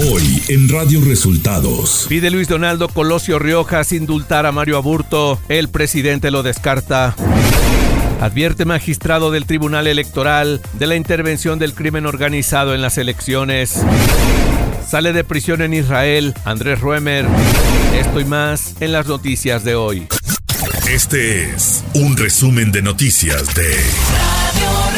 Hoy en Radio Resultados. Pide Luis Donaldo Colosio Riojas indultar a Mario Aburto. El presidente lo descarta. Advierte magistrado del Tribunal Electoral de la intervención del crimen organizado en las elecciones. Sale de prisión en Israel Andrés Ruemer. Esto y más en las noticias de hoy. Este es un resumen de noticias de Radio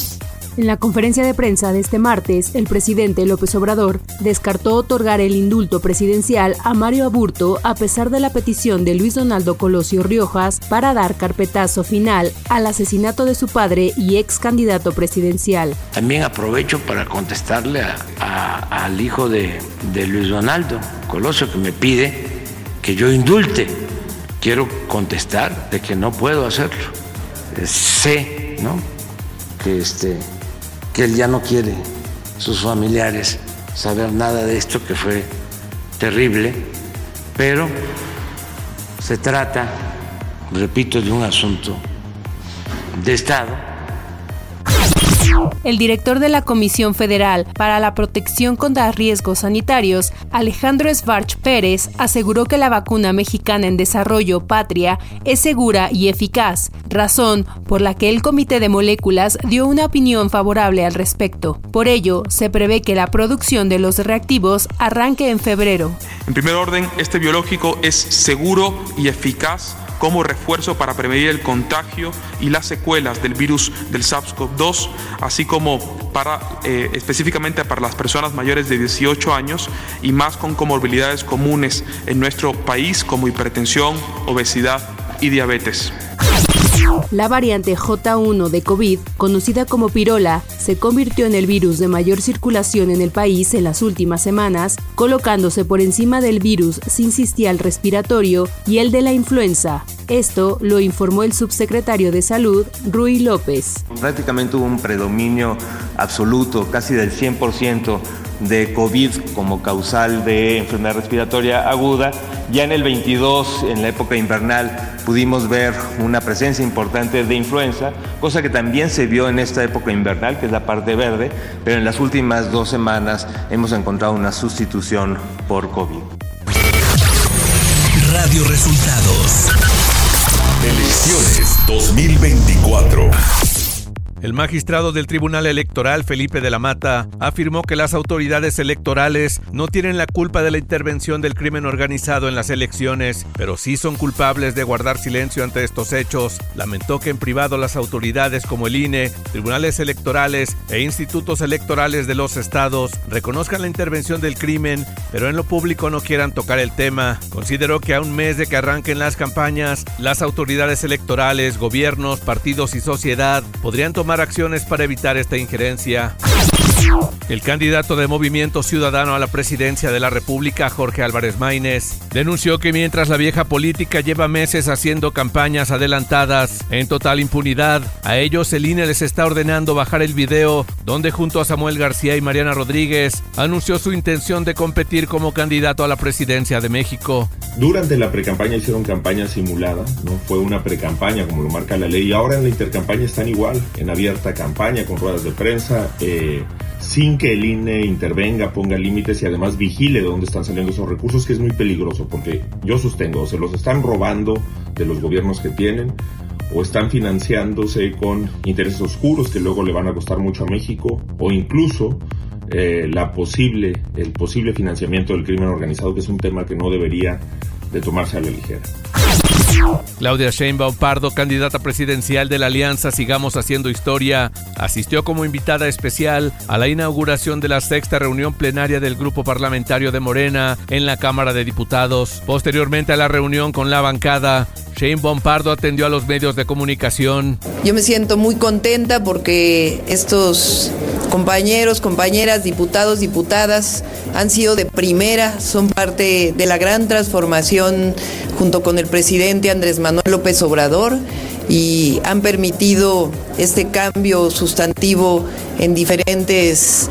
En la conferencia de prensa de este martes, el presidente López Obrador descartó otorgar el indulto presidencial a Mario Aburto a pesar de la petición de Luis Donaldo Colosio Riojas para dar carpetazo final al asesinato de su padre y ex candidato presidencial. También aprovecho para contestarle al hijo de, de Luis Donaldo Colosio que me pide que yo indulte. Quiero contestar de que no puedo hacerlo. Sé, ¿no? Que este que él ya no quiere, sus familiares, saber nada de esto que fue terrible, pero se trata, repito, de un asunto de Estado el director de la Comisión Federal para la Protección contra Riesgos Sanitarios, Alejandro Svarch Pérez, aseguró que la vacuna mexicana en desarrollo Patria es segura y eficaz, razón por la que el Comité de Moléculas dio una opinión favorable al respecto. Por ello, se prevé que la producción de los reactivos arranque en febrero. En primer orden, este biológico es seguro y eficaz como refuerzo para prevenir el contagio y las secuelas del virus del SARS-CoV-2, así como para, eh, específicamente para las personas mayores de 18 años y más con comorbilidades comunes en nuestro país como hipertensión, obesidad y diabetes. La variante J1 de COVID, conocida como pirola, se convirtió en el virus de mayor circulación en el país en las últimas semanas, colocándose por encima del virus sincitial respiratorio y el de la influenza. Esto lo informó el subsecretario de Salud, Rui López. Prácticamente hubo un predominio absoluto, casi del 100% de COVID como causal de enfermedad respiratoria aguda. Ya en el 22, en la época invernal, pudimos ver una presencia importante de influenza, cosa que también se vio en esta época invernal, que es la parte verde, pero en las últimas dos semanas hemos encontrado una sustitución por COVID. Radio Resultados. Elecciones 2024. El magistrado del Tribunal Electoral, Felipe de la Mata, afirmó que las autoridades electorales no tienen la culpa de la intervención del crimen organizado en las elecciones, pero sí son culpables de guardar silencio ante estos hechos. Lamentó que en privado las autoridades como el INE, tribunales electorales e institutos electorales de los estados reconozcan la intervención del crimen, pero en lo público no quieran tocar el tema. Consideró que a un mes de que arranquen las campañas, las autoridades electorales, gobiernos, partidos y sociedad podrían tomar acciones para evitar esta injerencia. El candidato de Movimiento Ciudadano a la presidencia de la República, Jorge Álvarez Maínez, denunció que mientras la vieja política lleva meses haciendo campañas adelantadas en total impunidad, a ellos el INE les está ordenando bajar el video donde junto a Samuel García y Mariana Rodríguez anunció su intención de competir como candidato a la presidencia de México. Durante la precampaña hicieron campaña simulada, no fue una precampaña como lo marca la ley, y ahora en la intercampaña están igual, en abierta campaña con ruedas de prensa. Eh, sin que el INE intervenga, ponga límites y además vigile de dónde están saliendo esos recursos, que es muy peligroso, porque yo sostengo, se los están robando de los gobiernos que tienen o están financiándose con intereses oscuros que luego le van a costar mucho a México, o incluso eh, la posible, el posible financiamiento del crimen organizado, que es un tema que no debería de tomarse a la ligera. Claudia Sheinbaum Pardo, candidata presidencial de la Alianza Sigamos Haciendo Historia, asistió como invitada especial a la inauguración de la sexta reunión plenaria del Grupo Parlamentario de Morena en la Cámara de Diputados. Posteriormente a la reunión con la bancada, Shane Bompardo atendió a los medios de comunicación. Yo me siento muy contenta porque estos compañeros, compañeras, diputados, diputadas han sido de primera, son parte de la gran transformación junto con el presidente Andrés Manuel López Obrador y han permitido este cambio sustantivo en diferentes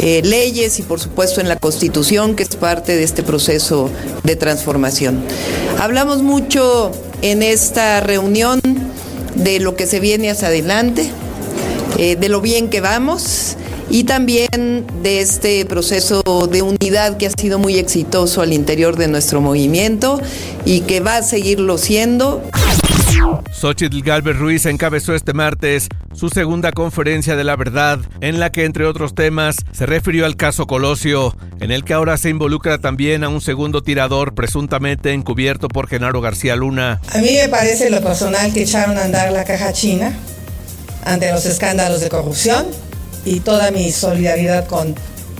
eh, leyes y por supuesto en la Constitución, que es parte de este proceso de transformación. Hablamos mucho en esta reunión de lo que se viene hacia adelante, eh, de lo bien que vamos y también de este proceso de unidad que ha sido muy exitoso al interior de nuestro movimiento y que va a seguirlo siendo. Xochitl Galvez Ruiz encabezó este martes su segunda conferencia de la verdad, en la que, entre otros temas, se refirió al caso Colosio, en el que ahora se involucra también a un segundo tirador presuntamente encubierto por Genaro García Luna. A mí me parece lo personal que echaron a andar la caja china ante los escándalos de corrupción y toda mi solidaridad con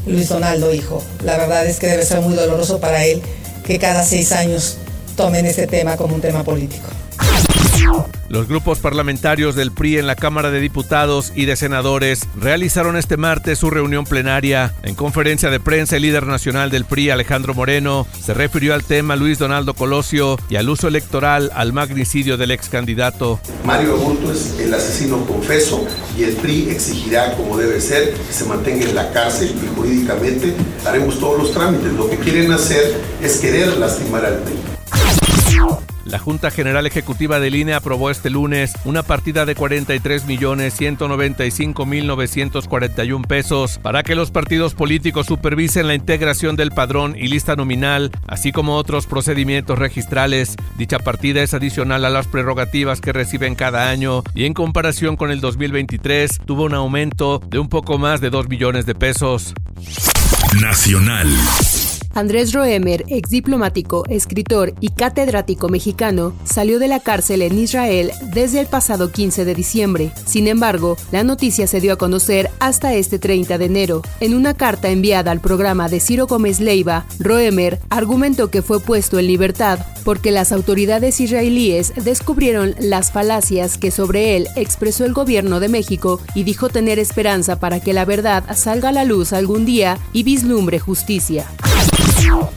Luis Donaldo, hijo. La verdad es que debe ser muy doloroso para él que cada seis años tomen este tema como un tema político. Los grupos parlamentarios del PRI en la Cámara de Diputados y de Senadores realizaron este martes su reunión plenaria. En conferencia de prensa, el líder nacional del PRI, Alejandro Moreno, se refirió al tema Luis Donaldo Colosio y al uso electoral al magnicidio del ex candidato. Mario Aburto es el asesino confeso y el PRI exigirá, como debe ser, que se mantenga en la cárcel y jurídicamente haremos todos los trámites. Lo que quieren hacer es querer lastimar al PRI. La Junta General Ejecutiva del INE aprobó este lunes una partida de 43.195.941 pesos para que los partidos políticos supervisen la integración del padrón y lista nominal, así como otros procedimientos registrales. Dicha partida es adicional a las prerrogativas que reciben cada año y en comparación con el 2023 tuvo un aumento de un poco más de 2 millones de pesos. Nacional. Andrés Roemer, ex diplomático, escritor y catedrático mexicano, salió de la cárcel en Israel desde el pasado 15 de diciembre. Sin embargo, la noticia se dio a conocer hasta este 30 de enero. En una carta enviada al programa de Ciro Gómez Leiva, Roemer argumentó que fue puesto en libertad porque las autoridades israelíes descubrieron las falacias que sobre él expresó el gobierno de México y dijo tener esperanza para que la verdad salga a la luz algún día y vislumbre justicia.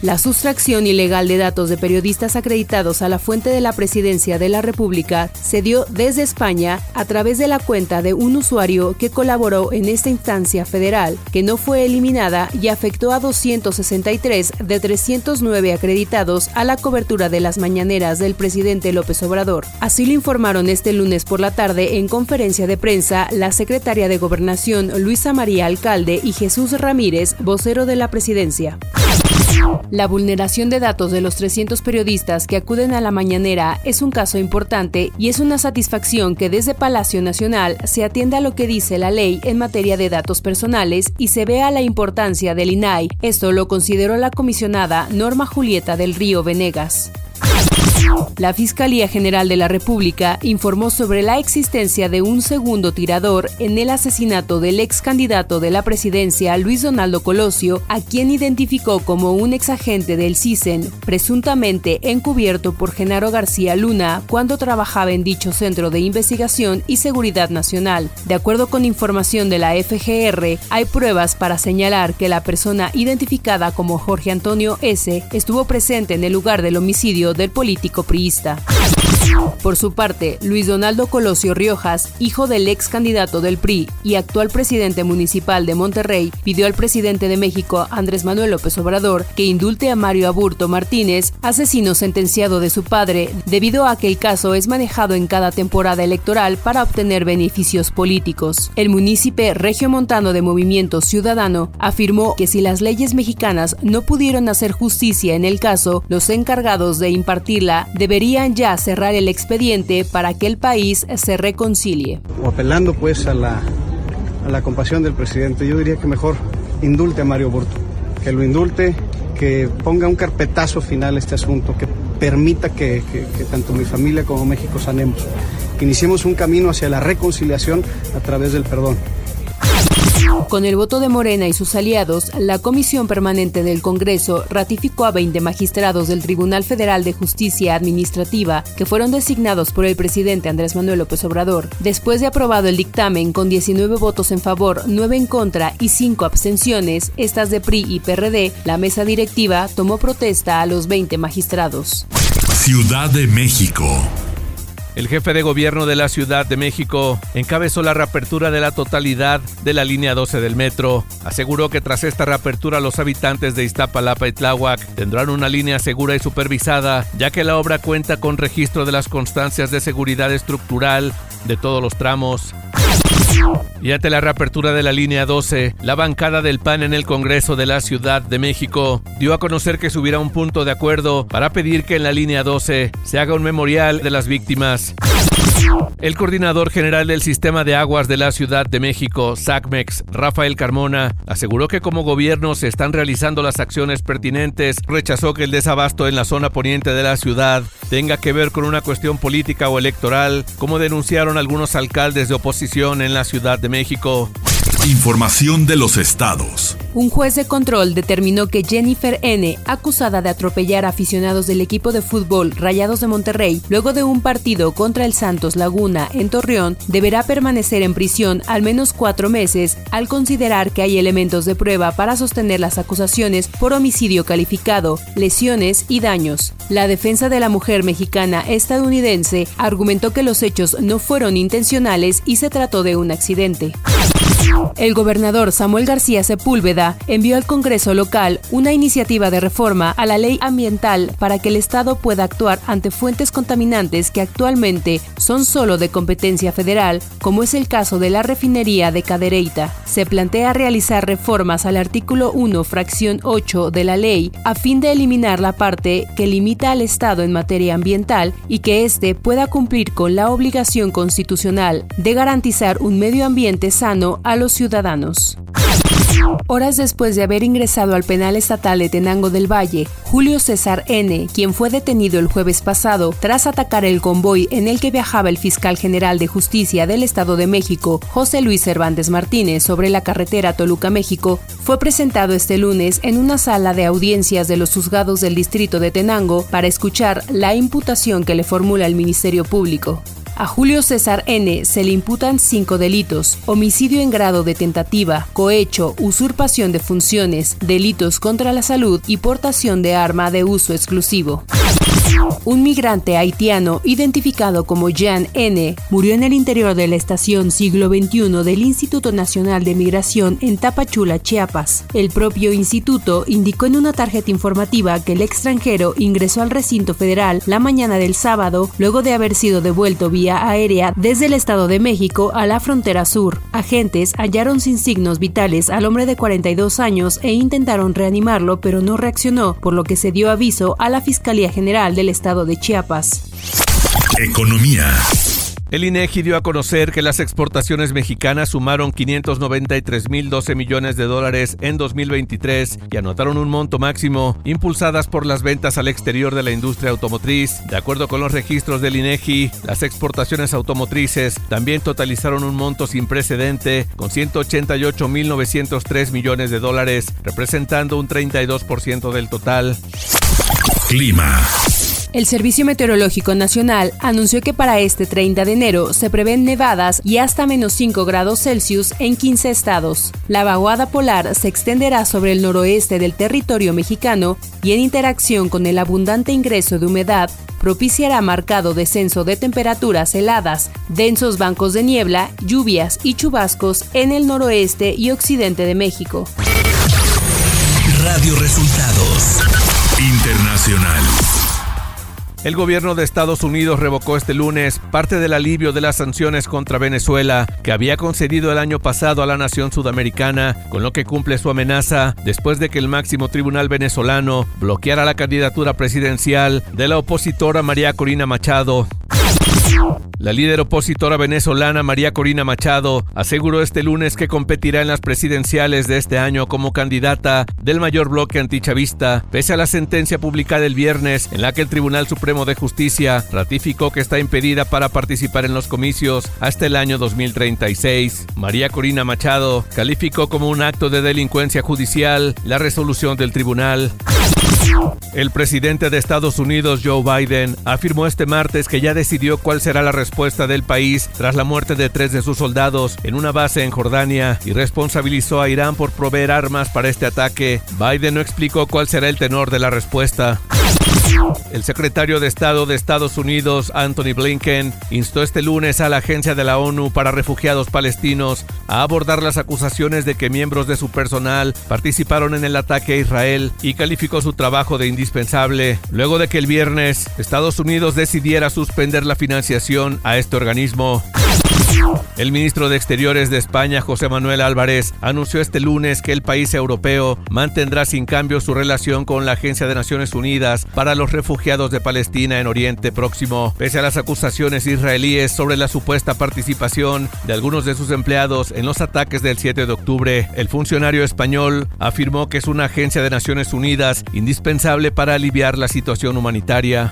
La sustracción ilegal de datos de periodistas acreditados a la fuente de la presidencia de la República se dio desde España a través de la cuenta de un usuario que colaboró en esta instancia federal, que no fue eliminada y afectó a 263 de 309 acreditados a la cobertura de las mañaneras del presidente López Obrador. Así lo informaron este lunes por la tarde en conferencia de prensa la secretaria de Gobernación Luisa María Alcalde y Jesús Ramírez, vocero de la presidencia. La vulneración de datos de los 300 periodistas que acuden a la mañanera es un caso importante y es una satisfacción que desde Palacio Nacional se atienda a lo que dice la ley en materia de datos personales y se vea la importancia del INAI. Esto lo consideró la comisionada Norma Julieta del Río Venegas. La Fiscalía General de la República informó sobre la existencia de un segundo tirador en el asesinato del ex candidato de la presidencia Luis Donaldo Colosio, a quien identificó como un ex agente del CISEN, presuntamente encubierto por Genaro García Luna cuando trabajaba en dicho Centro de Investigación y Seguridad Nacional. De acuerdo con información de la FGR, hay pruebas para señalar que la persona identificada como Jorge Antonio S. estuvo presente en el lugar del homicidio del político ricoprista. Por su parte, Luis Donaldo Colosio Riojas, hijo del ex candidato del PRI y actual presidente municipal de Monterrey, pidió al presidente de México, Andrés Manuel López Obrador, que indulte a Mario Aburto Martínez, asesino sentenciado de su padre, debido a que el caso es manejado en cada temporada electoral para obtener beneficios políticos. El munícipe regiomontano de Movimiento Ciudadano afirmó que si las leyes mexicanas no pudieron hacer justicia en el caso, los encargados de impartirla deberían ya cerrar el expediente para que el país se reconcilie. O apelando pues a la, a la compasión del presidente, yo diría que mejor indulte a Mario Burto, que lo indulte, que ponga un carpetazo final a este asunto, que permita que, que, que tanto mi familia como México sanemos, que iniciemos un camino hacia la reconciliación a través del perdón. Con el voto de Morena y sus aliados, la Comisión Permanente del Congreso ratificó a 20 magistrados del Tribunal Federal de Justicia Administrativa que fueron designados por el presidente Andrés Manuel López Obrador. Después de aprobado el dictamen con 19 votos en favor, 9 en contra y 5 abstenciones, estas de PRI y PRD, la mesa directiva tomó protesta a los 20 magistrados. Ciudad de México. El jefe de gobierno de la Ciudad de México encabezó la reapertura de la totalidad de la línea 12 del metro. Aseguró que tras esta reapertura los habitantes de Iztapalapa y Tláhuac tendrán una línea segura y supervisada, ya que la obra cuenta con registro de las constancias de seguridad estructural de todos los tramos. Y ante la reapertura de la línea 12, la bancada del PAN en el Congreso de la Ciudad de México dio a conocer que subiera un punto de acuerdo para pedir que en la línea 12 se haga un memorial de las víctimas. El coordinador general del Sistema de Aguas de la Ciudad de México, SACMEX, Rafael Carmona, aseguró que como gobierno se están realizando las acciones pertinentes, rechazó que el desabasto en la zona poniente de la ciudad tenga que ver con una cuestión política o electoral, como denunciaron algunos alcaldes de oposición en la Ciudad de México. Información de los estados. Un juez de control determinó que Jennifer N., acusada de atropellar a aficionados del equipo de fútbol Rayados de Monterrey luego de un partido contra el Santos Laguna en Torreón, deberá permanecer en prisión al menos cuatro meses al considerar que hay elementos de prueba para sostener las acusaciones por homicidio calificado, lesiones y daños. La defensa de la mujer mexicana estadounidense argumentó que los hechos no fueron intencionales y se trató de un accidente. El gobernador Samuel García Sepúlveda envió al Congreso local una iniciativa de reforma a la ley ambiental para que el Estado pueda actuar ante fuentes contaminantes que actualmente son solo de competencia federal, como es el caso de la refinería de Cadereyta. Se plantea realizar reformas al artículo 1, fracción 8 de la ley a fin de eliminar la parte que limita al Estado en materia ambiental y que éste pueda cumplir con la obligación constitucional de garantizar un medio ambiente sano los ciudadanos. Horas después de haber ingresado al penal estatal de Tenango del Valle, Julio César N., quien fue detenido el jueves pasado tras atacar el convoy en el que viajaba el fiscal general de justicia del Estado de México, José Luis Cervantes Martínez, sobre la carretera Toluca-México, fue presentado este lunes en una sala de audiencias de los juzgados del distrito de Tenango para escuchar la imputación que le formula el Ministerio Público. A Julio César N. se le imputan cinco delitos, homicidio en grado de tentativa, cohecho, usurpación de funciones, delitos contra la salud y portación de arma de uso exclusivo. Un migrante haitiano identificado como Jan N. murió en el interior de la estación siglo XXI del Instituto Nacional de Migración en Tapachula, Chiapas. El propio instituto indicó en una tarjeta informativa que el extranjero ingresó al recinto federal la mañana del sábado luego de haber sido devuelto vía aérea desde el Estado de México a la frontera sur. Agentes hallaron sin signos vitales al hombre de 42 años e intentaron reanimarlo pero no reaccionó, por lo que se dio aviso a la Fiscalía General del Estado de Chiapas. Economía. El INEGI dio a conocer que las exportaciones mexicanas sumaron 593.012 millones de dólares en 2023 y anotaron un monto máximo impulsadas por las ventas al exterior de la industria automotriz. De acuerdo con los registros del INEGI, las exportaciones automotrices también totalizaron un monto sin precedente con 188.903 millones de dólares, representando un 32% del total. Clima. El Servicio Meteorológico Nacional anunció que para este 30 de enero se prevén nevadas y hasta menos 5 grados Celsius en 15 estados. La vaguada polar se extenderá sobre el noroeste del territorio mexicano y en interacción con el abundante ingreso de humedad propiciará marcado descenso de temperaturas heladas, densos bancos de niebla, lluvias y chubascos en el noroeste y occidente de México. Radio Resultados Internacional. El gobierno de Estados Unidos revocó este lunes parte del alivio de las sanciones contra Venezuela que había concedido el año pasado a la nación sudamericana, con lo que cumple su amenaza después de que el máximo tribunal venezolano bloqueara la candidatura presidencial de la opositora María Corina Machado. La líder opositora venezolana María Corina Machado aseguró este lunes que competirá en las presidenciales de este año como candidata del mayor bloque antichavista, pese a la sentencia publicada el viernes en la que el Tribunal Supremo de Justicia ratificó que está impedida para participar en los comicios hasta el año 2036. María Corina Machado calificó como un acto de delincuencia judicial la resolución del tribunal. El presidente de Estados Unidos, Joe Biden, afirmó este martes que ya decidió cuál será la respuesta del país tras la muerte de tres de sus soldados en una base en Jordania y responsabilizó a Irán por proveer armas para este ataque. Biden no explicó cuál será el tenor de la respuesta. El secretario de Estado de Estados Unidos, Anthony Blinken, instó este lunes a la Agencia de la ONU para Refugiados Palestinos a abordar las acusaciones de que miembros de su personal participaron en el ataque a Israel y calificó su trabajo de indispensable luego de que el viernes Estados Unidos decidiera suspender la financiación a este organismo. El ministro de Exteriores de España, José Manuel Álvarez, anunció este lunes que el país europeo mantendrá sin cambio su relación con la Agencia de Naciones Unidas para los Refugiados de Palestina en Oriente Próximo, pese a las acusaciones israelíes sobre la supuesta participación de algunos de sus empleados en los ataques del 7 de octubre. El funcionario español afirmó que es una agencia de Naciones Unidas indispensable para aliviar la situación humanitaria.